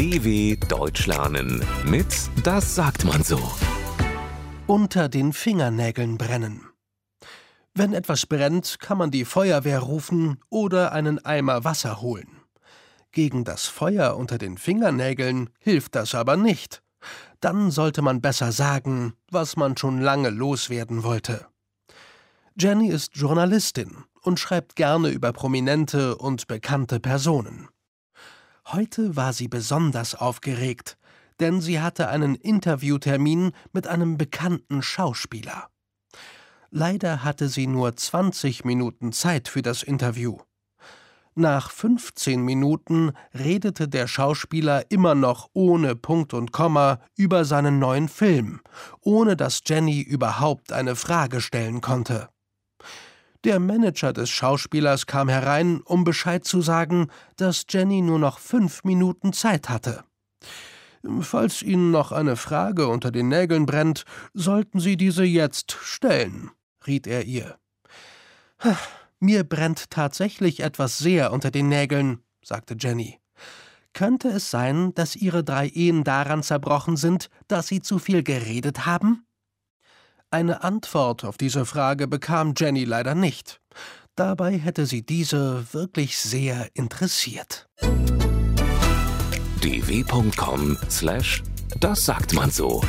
DW Deutsch lernen mit Das sagt man so. Unter den Fingernägeln brennen. Wenn etwas brennt, kann man die Feuerwehr rufen oder einen Eimer Wasser holen. Gegen das Feuer unter den Fingernägeln hilft das aber nicht. Dann sollte man besser sagen, was man schon lange loswerden wollte. Jenny ist Journalistin und schreibt gerne über prominente und bekannte Personen. Heute war sie besonders aufgeregt, denn sie hatte einen Interviewtermin mit einem bekannten Schauspieler. Leider hatte sie nur 20 Minuten Zeit für das Interview. Nach 15 Minuten redete der Schauspieler immer noch ohne Punkt und Komma über seinen neuen Film, ohne dass Jenny überhaupt eine Frage stellen konnte. Der Manager des Schauspielers kam herein, um Bescheid zu sagen, dass Jenny nur noch fünf Minuten Zeit hatte. Falls Ihnen noch eine Frage unter den Nägeln brennt, sollten Sie diese jetzt stellen, riet er ihr. Mir brennt tatsächlich etwas sehr unter den Nägeln, sagte Jenny. Könnte es sein, dass Ihre drei Ehen daran zerbrochen sind, dass Sie zu viel geredet haben? Eine Antwort auf diese Frage bekam Jenny leider nicht. Dabei hätte sie diese wirklich sehr interessiert. dw.com/das sagt man so